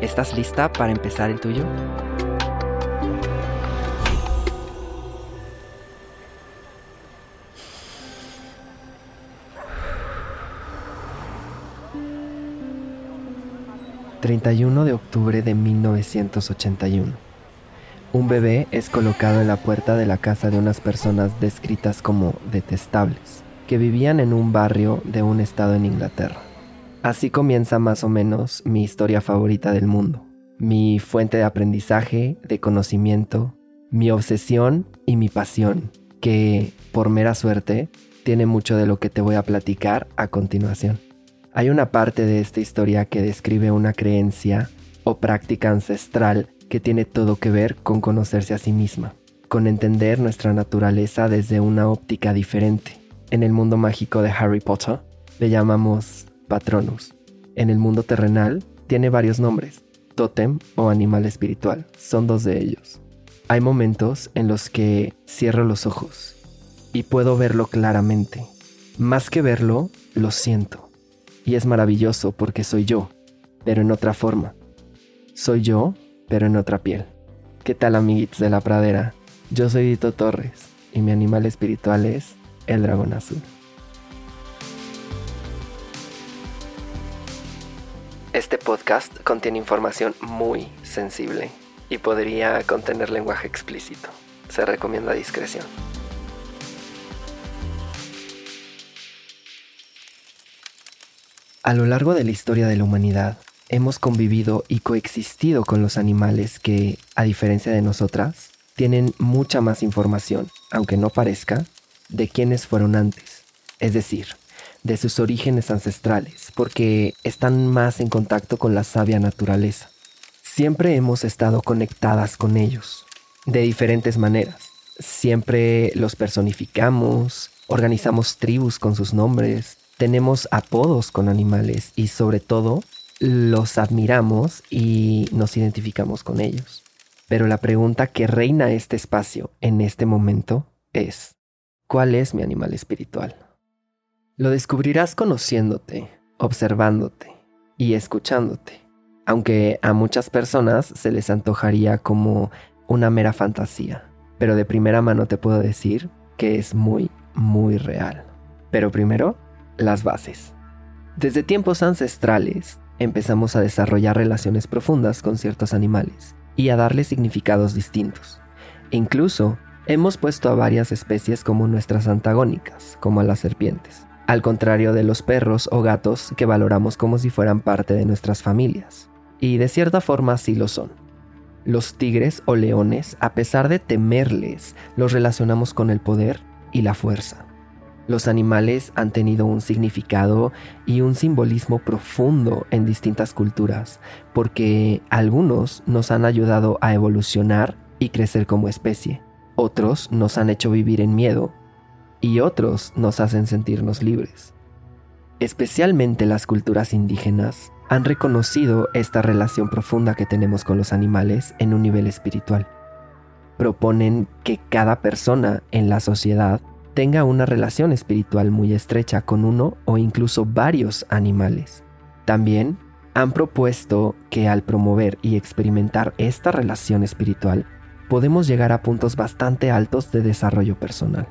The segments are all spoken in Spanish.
¿Estás lista para empezar el tuyo? 31 de octubre de 1981. Un bebé es colocado en la puerta de la casa de unas personas descritas como detestables, que vivían en un barrio de un estado en Inglaterra. Así comienza más o menos mi historia favorita del mundo, mi fuente de aprendizaje, de conocimiento, mi obsesión y mi pasión, que, por mera suerte, tiene mucho de lo que te voy a platicar a continuación. Hay una parte de esta historia que describe una creencia o práctica ancestral que tiene todo que ver con conocerse a sí misma, con entender nuestra naturaleza desde una óptica diferente. En el mundo mágico de Harry Potter le llamamos Patronus. En el mundo terrenal tiene varios nombres, Totem o animal espiritual, son dos de ellos. Hay momentos en los que cierro los ojos y puedo verlo claramente. Más que verlo, lo siento. Y es maravilloso porque soy yo, pero en otra forma. Soy yo, pero en otra piel. ¿Qué tal amiguitos de la pradera? Yo soy Dito Torres y mi animal espiritual es el dragón azul. Este podcast contiene información muy sensible y podría contener lenguaje explícito. Se recomienda discreción. A lo largo de la historia de la humanidad, hemos convivido y coexistido con los animales que, a diferencia de nosotras, tienen mucha más información, aunque no parezca, de quiénes fueron antes, es decir, de sus orígenes ancestrales, porque están más en contacto con la sabia naturaleza. Siempre hemos estado conectadas con ellos, de diferentes maneras. Siempre los personificamos, organizamos tribus con sus nombres, tenemos apodos con animales y sobre todo los admiramos y nos identificamos con ellos. Pero la pregunta que reina este espacio en este momento es, ¿cuál es mi animal espiritual? Lo descubrirás conociéndote, observándote y escuchándote, aunque a muchas personas se les antojaría como una mera fantasía, pero de primera mano te puedo decir que es muy, muy real. Pero primero, las bases. Desde tiempos ancestrales empezamos a desarrollar relaciones profundas con ciertos animales y a darles significados distintos. incluso hemos puesto a varias especies como nuestras antagónicas, como a las serpientes, al contrario de los perros o gatos que valoramos como si fueran parte de nuestras familias. Y de cierta forma sí lo son. Los tigres o leones, a pesar de temerles, los relacionamos con el poder y la fuerza. Los animales han tenido un significado y un simbolismo profundo en distintas culturas, porque algunos nos han ayudado a evolucionar y crecer como especie, otros nos han hecho vivir en miedo y otros nos hacen sentirnos libres. Especialmente las culturas indígenas han reconocido esta relación profunda que tenemos con los animales en un nivel espiritual. Proponen que cada persona en la sociedad tenga una relación espiritual muy estrecha con uno o incluso varios animales. También han propuesto que al promover y experimentar esta relación espiritual, podemos llegar a puntos bastante altos de desarrollo personal.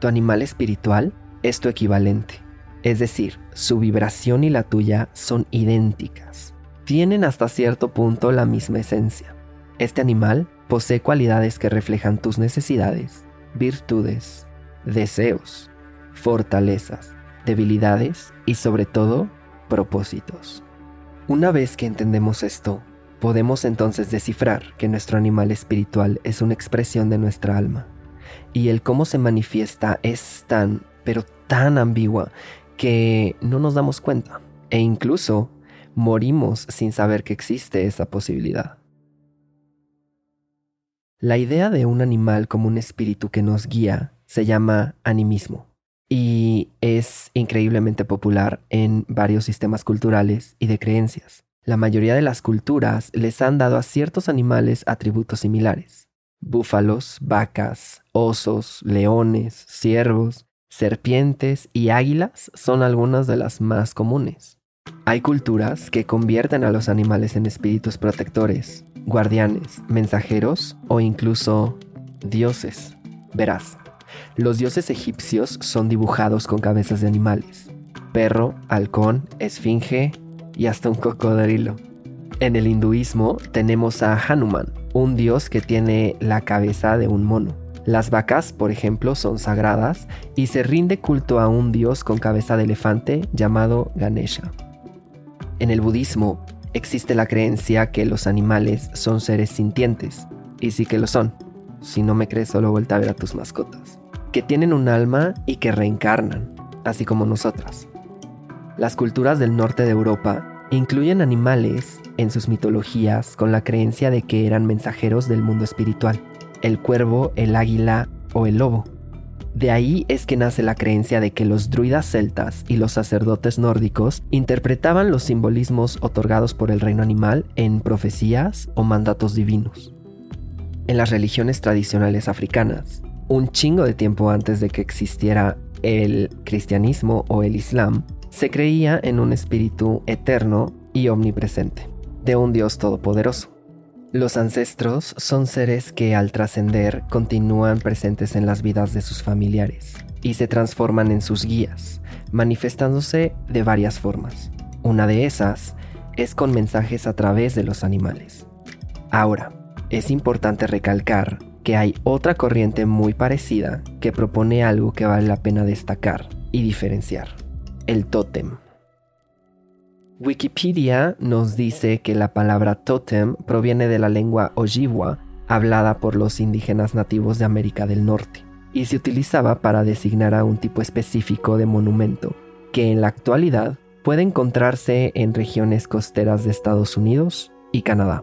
Tu animal espiritual es tu equivalente, es decir, su vibración y la tuya son idénticas. Tienen hasta cierto punto la misma esencia. Este animal posee cualidades que reflejan tus necesidades, virtudes, deseos, fortalezas, debilidades y sobre todo propósitos. Una vez que entendemos esto, podemos entonces descifrar que nuestro animal espiritual es una expresión de nuestra alma y el cómo se manifiesta es tan, pero tan ambigua que no nos damos cuenta e incluso morimos sin saber que existe esa posibilidad. La idea de un animal como un espíritu que nos guía se llama animismo y es increíblemente popular en varios sistemas culturales y de creencias. La mayoría de las culturas les han dado a ciertos animales atributos similares. Búfalos, vacas, osos, leones, ciervos, serpientes y águilas son algunas de las más comunes. Hay culturas que convierten a los animales en espíritus protectores, guardianes, mensajeros o incluso dioses. Verás, los dioses egipcios son dibujados con cabezas de animales. Perro, halcón, esfinge y hasta un cocodrilo. En el hinduismo tenemos a Hanuman, un dios que tiene la cabeza de un mono. Las vacas, por ejemplo, son sagradas y se rinde culto a un dios con cabeza de elefante llamado Ganesha. En el budismo existe la creencia que los animales son seres sintientes, y sí que lo son. Si no me crees, solo vuelta a ver a tus mascotas. Que tienen un alma y que reencarnan, así como nosotras. Las culturas del norte de Europa incluyen animales en sus mitologías con la creencia de que eran mensajeros del mundo espiritual, el cuervo, el águila o el lobo. De ahí es que nace la creencia de que los druidas celtas y los sacerdotes nórdicos interpretaban los simbolismos otorgados por el reino animal en profecías o mandatos divinos. En las religiones tradicionales africanas, un chingo de tiempo antes de que existiera el cristianismo o el islam, se creía en un espíritu eterno y omnipresente, de un Dios todopoderoso. Los ancestros son seres que al trascender continúan presentes en las vidas de sus familiares y se transforman en sus guías, manifestándose de varias formas. Una de esas es con mensajes a través de los animales. Ahora, es importante recalcar que hay otra corriente muy parecida que propone algo que vale la pena destacar y diferenciar, el tótem. Wikipedia nos dice que la palabra totem proviene de la lengua Ojibwa, hablada por los indígenas nativos de América del Norte, y se utilizaba para designar a un tipo específico de monumento, que en la actualidad puede encontrarse en regiones costeras de Estados Unidos y Canadá.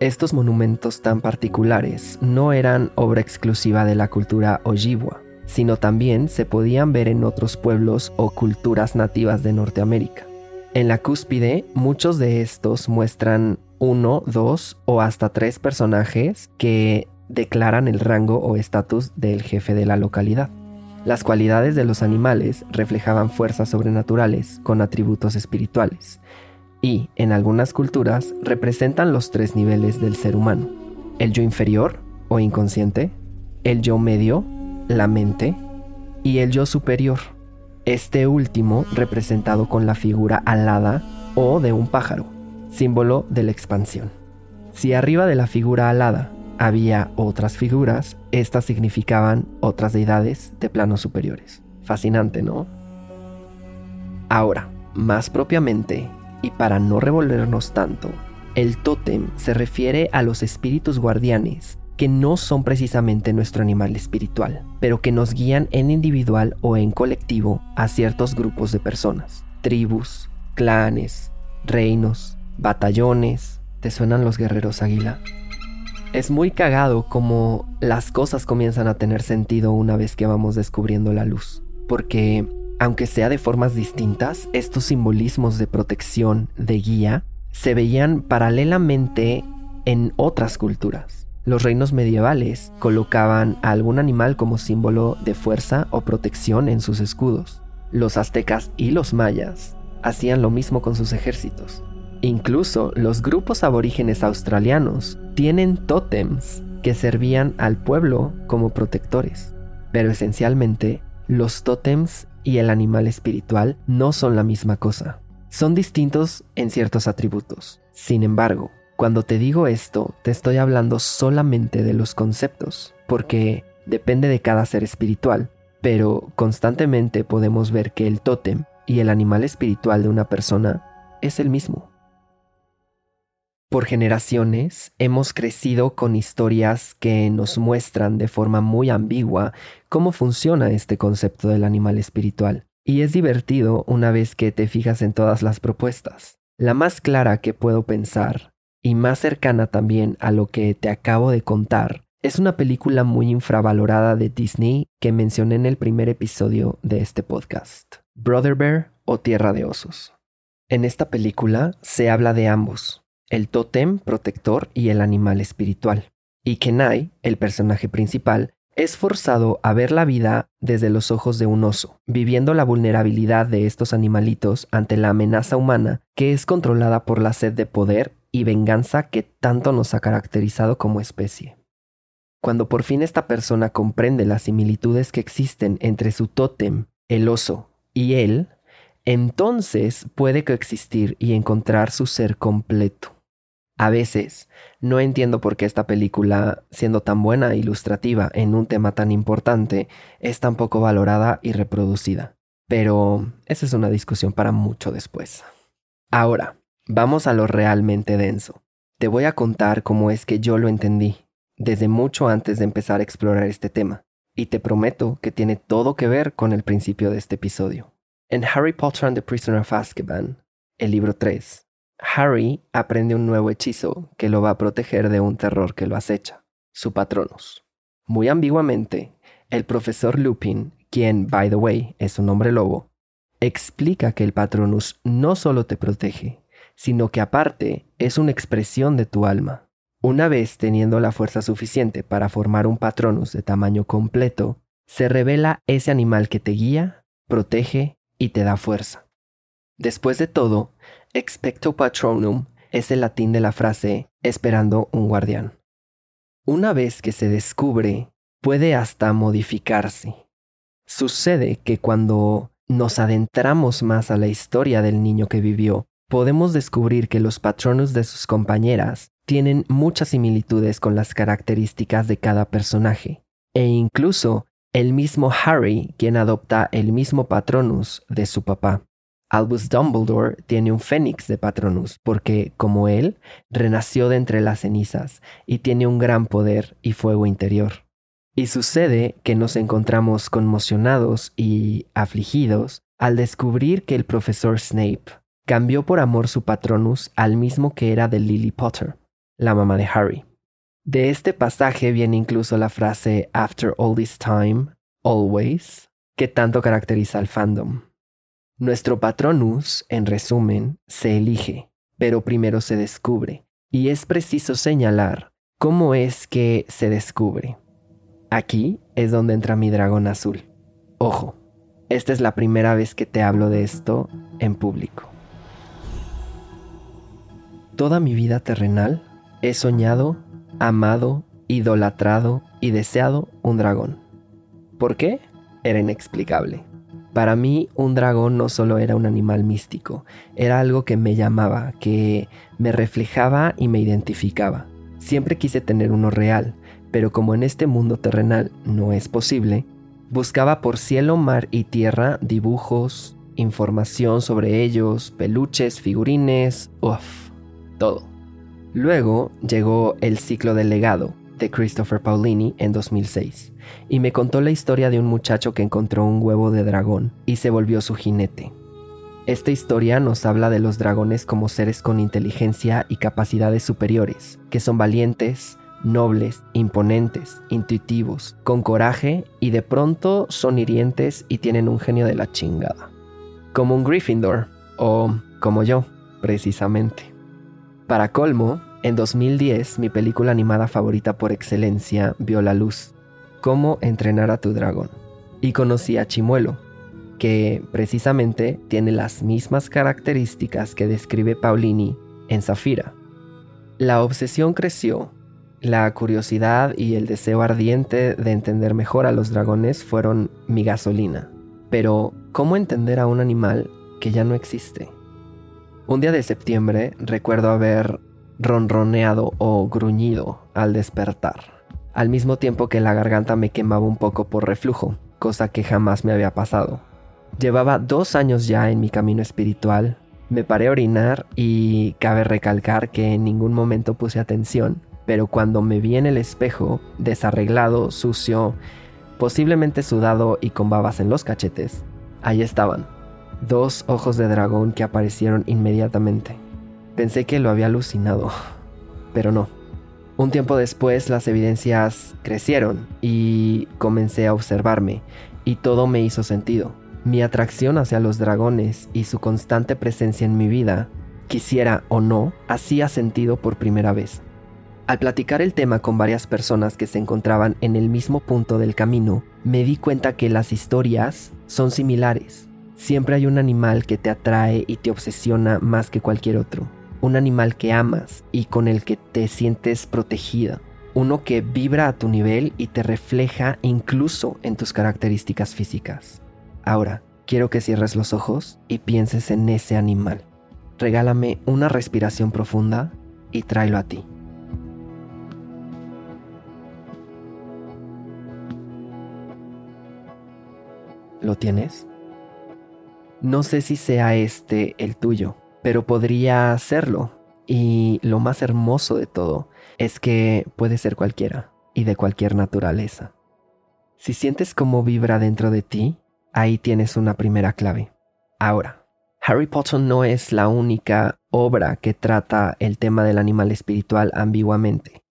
Estos monumentos tan particulares no eran obra exclusiva de la cultura Ojibwa, sino también se podían ver en otros pueblos o culturas nativas de Norteamérica. En la cúspide, muchos de estos muestran uno, dos o hasta tres personajes que declaran el rango o estatus del jefe de la localidad. Las cualidades de los animales reflejaban fuerzas sobrenaturales con atributos espirituales y, en algunas culturas, representan los tres niveles del ser humano. El yo inferior o inconsciente, el yo medio, la mente, y el yo superior, este último representado con la figura alada o de un pájaro, símbolo de la expansión. Si arriba de la figura alada había otras figuras, estas significaban otras deidades de planos superiores. Fascinante, ¿no? Ahora, más propiamente, y para no revolvernos tanto, el tótem se refiere a los espíritus guardianes que no son precisamente nuestro animal espiritual, pero que nos guían en individual o en colectivo a ciertos grupos de personas, tribus, clanes, reinos, batallones. ¿Te suenan los guerreros águila? Es muy cagado como las cosas comienzan a tener sentido una vez que vamos descubriendo la luz, porque aunque sea de formas distintas, estos simbolismos de protección, de guía, se veían paralelamente en otras culturas. Los reinos medievales colocaban a algún animal como símbolo de fuerza o protección en sus escudos. Los aztecas y los mayas hacían lo mismo con sus ejércitos. Incluso los grupos aborígenes australianos tienen tótems que servían al pueblo como protectores. Pero esencialmente, los tótems y el animal espiritual no son la misma cosa. Son distintos en ciertos atributos. Sin embargo, cuando te digo esto, te estoy hablando solamente de los conceptos, porque depende de cada ser espiritual, pero constantemente podemos ver que el tótem y el animal espiritual de una persona es el mismo. Por generaciones hemos crecido con historias que nos muestran de forma muy ambigua cómo funciona este concepto del animal espiritual, y es divertido una vez que te fijas en todas las propuestas. La más clara que puedo pensar, y más cercana también a lo que te acabo de contar, es una película muy infravalorada de Disney que mencioné en el primer episodio de este podcast, Brother Bear o Tierra de Osos. En esta película se habla de ambos, el tótem protector y el animal espiritual. Y Kenai, el personaje principal, es forzado a ver la vida desde los ojos de un oso, viviendo la vulnerabilidad de estos animalitos ante la amenaza humana que es controlada por la sed de poder y venganza que tanto nos ha caracterizado como especie. Cuando por fin esta persona comprende las similitudes que existen entre su tótem, el oso, y él, entonces puede coexistir y encontrar su ser completo. A veces, no entiendo por qué esta película, siendo tan buena e ilustrativa en un tema tan importante, es tan poco valorada y reproducida. Pero esa es una discusión para mucho después. Ahora, vamos a lo realmente denso. Te voy a contar cómo es que yo lo entendí desde mucho antes de empezar a explorar este tema, y te prometo que tiene todo que ver con el principio de este episodio. En Harry Potter and the Prisoner of Azkaban, el libro 3, Harry aprende un nuevo hechizo que lo va a proteger de un terror que lo acecha, su Patronus. Muy ambiguamente, el profesor Lupin, quien, by the way, es un hombre lobo, explica que el Patronus no solo te protege, sino que aparte es una expresión de tu alma. Una vez teniendo la fuerza suficiente para formar un patronus de tamaño completo, se revela ese animal que te guía, protege y te da fuerza. Después de todo, expecto patronum es el latín de la frase esperando un guardián. Una vez que se descubre, puede hasta modificarse. Sucede que cuando nos adentramos más a la historia del niño que vivió, podemos descubrir que los patronus de sus compañeras tienen muchas similitudes con las características de cada personaje, e incluso el mismo Harry quien adopta el mismo Patronus de su papá. Albus Dumbledore tiene un fénix de Patronus porque, como él, renació de entre las cenizas y tiene un gran poder y fuego interior. Y sucede que nos encontramos conmocionados y afligidos al descubrir que el profesor Snape cambió por amor su Patronus al mismo que era de Lily Potter la mamá de Harry. De este pasaje viene incluso la frase After all this time, always, que tanto caracteriza al fandom. Nuestro patronus, en resumen, se elige, pero primero se descubre, y es preciso señalar cómo es que se descubre. Aquí es donde entra mi dragón azul. Ojo, esta es la primera vez que te hablo de esto en público. Toda mi vida terrenal He soñado, amado, idolatrado y deseado un dragón. ¿Por qué? Era inexplicable. Para mí un dragón no solo era un animal místico, era algo que me llamaba, que me reflejaba y me identificaba. Siempre quise tener uno real, pero como en este mundo terrenal no es posible, buscaba por cielo, mar y tierra dibujos, información sobre ellos, peluches, figurines, uff, todo. Luego llegó El ciclo del legado de Christopher Paulini en 2006 y me contó la historia de un muchacho que encontró un huevo de dragón y se volvió su jinete. Esta historia nos habla de los dragones como seres con inteligencia y capacidades superiores, que son valientes, nobles, imponentes, intuitivos, con coraje y de pronto son hirientes y tienen un genio de la chingada. Como un Gryffindor, o como yo, precisamente. Para colmo, en 2010 mi película animada favorita por excelencia vio la luz, Cómo entrenar a tu dragón, y conocí a Chimuelo, que precisamente tiene las mismas características que describe Paulini en Zafira. La obsesión creció, la curiosidad y el deseo ardiente de entender mejor a los dragones fueron mi gasolina. Pero, ¿cómo entender a un animal que ya no existe? Un día de septiembre recuerdo haber ronroneado o gruñido al despertar, al mismo tiempo que la garganta me quemaba un poco por reflujo, cosa que jamás me había pasado. Llevaba dos años ya en mi camino espiritual, me paré a orinar y cabe recalcar que en ningún momento puse atención, pero cuando me vi en el espejo, desarreglado, sucio, posiblemente sudado y con babas en los cachetes, ahí estaban, dos ojos de dragón que aparecieron inmediatamente, Pensé que lo había alucinado, pero no. Un tiempo después las evidencias crecieron y comencé a observarme y todo me hizo sentido. Mi atracción hacia los dragones y su constante presencia en mi vida, quisiera o no, hacía sentido por primera vez. Al platicar el tema con varias personas que se encontraban en el mismo punto del camino, me di cuenta que las historias son similares. Siempre hay un animal que te atrae y te obsesiona más que cualquier otro un animal que amas y con el que te sientes protegida, uno que vibra a tu nivel y te refleja incluso en tus características físicas. Ahora, quiero que cierres los ojos y pienses en ese animal. Regálame una respiración profunda y tráelo a ti. ¿Lo tienes? No sé si sea este el tuyo pero podría serlo. Y lo más hermoso de todo es que puede ser cualquiera y de cualquier naturaleza. Si sientes cómo vibra dentro de ti, ahí tienes una primera clave. Ahora, Harry Potter no es la única obra que trata el tema del animal espiritual ambiguamente.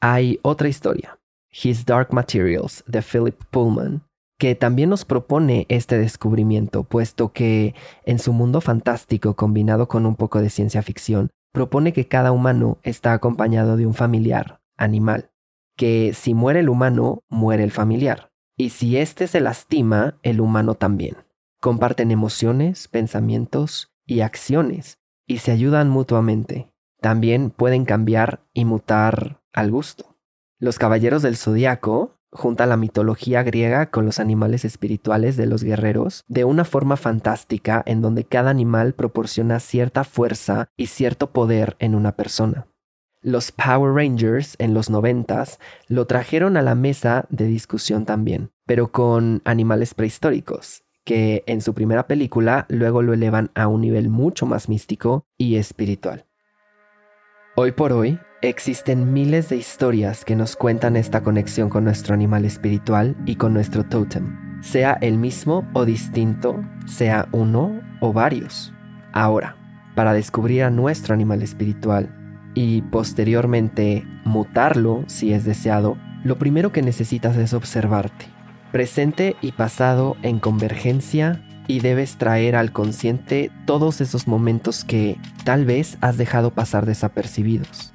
Hay otra historia, His Dark Materials, de Philip Pullman, que también nos propone este descubrimiento, puesto que en su mundo fantástico combinado con un poco de ciencia ficción, propone que cada humano está acompañado de un familiar, animal, que si muere el humano, muere el familiar, y si éste se lastima, el humano también. Comparten emociones, pensamientos y acciones, y se ayudan mutuamente. También pueden cambiar y mutar al gusto. Los caballeros del zodiaco junta la mitología griega con los animales espirituales de los guerreros de una forma fantástica en donde cada animal proporciona cierta fuerza y cierto poder en una persona. Los Power Rangers en los noventas lo trajeron a la mesa de discusión también, pero con animales prehistóricos, que en su primera película luego lo elevan a un nivel mucho más místico y espiritual. Hoy por hoy, Existen miles de historias que nos cuentan esta conexión con nuestro animal espiritual y con nuestro tótem, sea el mismo o distinto, sea uno o varios. Ahora, para descubrir a nuestro animal espiritual y posteriormente mutarlo si es deseado, lo primero que necesitas es observarte, presente y pasado en convergencia y debes traer al consciente todos esos momentos que tal vez has dejado pasar desapercibidos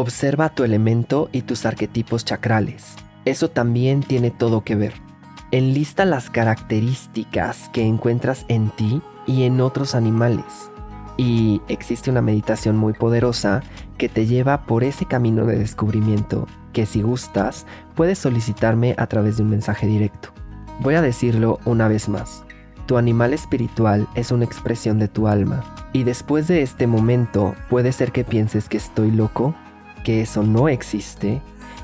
Observa tu elemento y tus arquetipos chacrales. Eso también tiene todo que ver. Enlista las características que encuentras en ti y en otros animales. Y existe una meditación muy poderosa que te lleva por ese camino de descubrimiento que si gustas puedes solicitarme a través de un mensaje directo. Voy a decirlo una vez más. Tu animal espiritual es una expresión de tu alma. Y después de este momento puede ser que pienses que estoy loco que eso no existe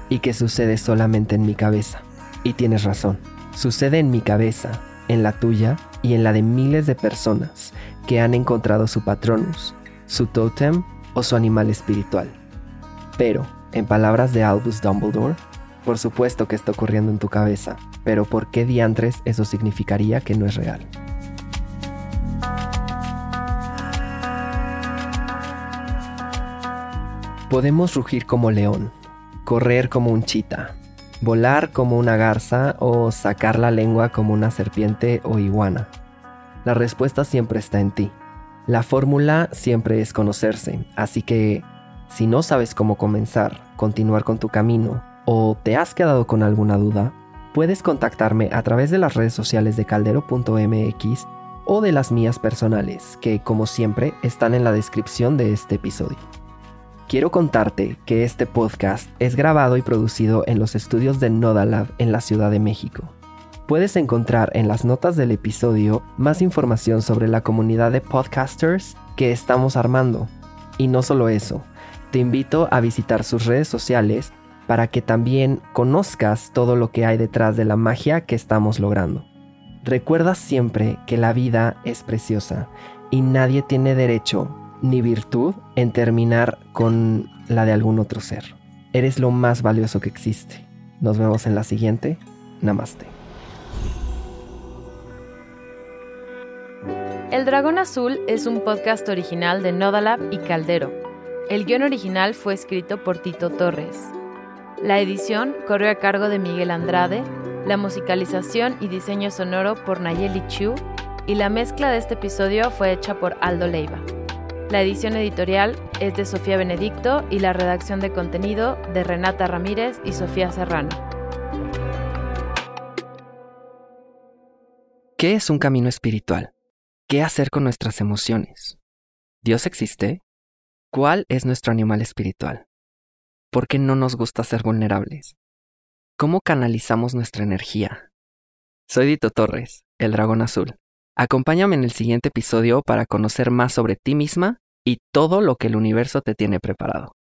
y que sucede solamente en mi cabeza. Y tienes razón, sucede en mi cabeza, en la tuya y en la de miles de personas que han encontrado su patronus, su totem o su animal espiritual. Pero, en palabras de Albus Dumbledore, por supuesto que está ocurriendo en tu cabeza, pero ¿por qué diantres eso significaría que no es real? Podemos rugir como león, correr como un chita, volar como una garza o sacar la lengua como una serpiente o iguana. La respuesta siempre está en ti. La fórmula siempre es conocerse, así que si no sabes cómo comenzar, continuar con tu camino o te has quedado con alguna duda, puedes contactarme a través de las redes sociales de caldero.mx o de las mías personales, que como siempre están en la descripción de este episodio. Quiero contarte que este podcast es grabado y producido en los estudios de Nodalab en la Ciudad de México. Puedes encontrar en las notas del episodio más información sobre la comunidad de podcasters que estamos armando. Y no solo eso, te invito a visitar sus redes sociales para que también conozcas todo lo que hay detrás de la magia que estamos logrando. Recuerda siempre que la vida es preciosa y nadie tiene derecho ni virtud en terminar con la de algún otro ser. Eres lo más valioso que existe. Nos vemos en la siguiente. Namaste. El Dragón Azul es un podcast original de Nodalab y Caldero El guion original fue escrito por Tito Torres. La edición corrió a cargo de Miguel Andrade, la musicalización y diseño sonoro por Nayeli Chu y la mezcla de este episodio fue hecha por Aldo Leiva. La edición editorial es de Sofía Benedicto y la redacción de contenido de Renata Ramírez y Sofía Serrano. ¿Qué es un camino espiritual? ¿Qué hacer con nuestras emociones? ¿Dios existe? ¿Cuál es nuestro animal espiritual? ¿Por qué no nos gusta ser vulnerables? ¿Cómo canalizamos nuestra energía? Soy Dito Torres, el dragón azul. Acompáñame en el siguiente episodio para conocer más sobre ti misma y todo lo que el universo te tiene preparado.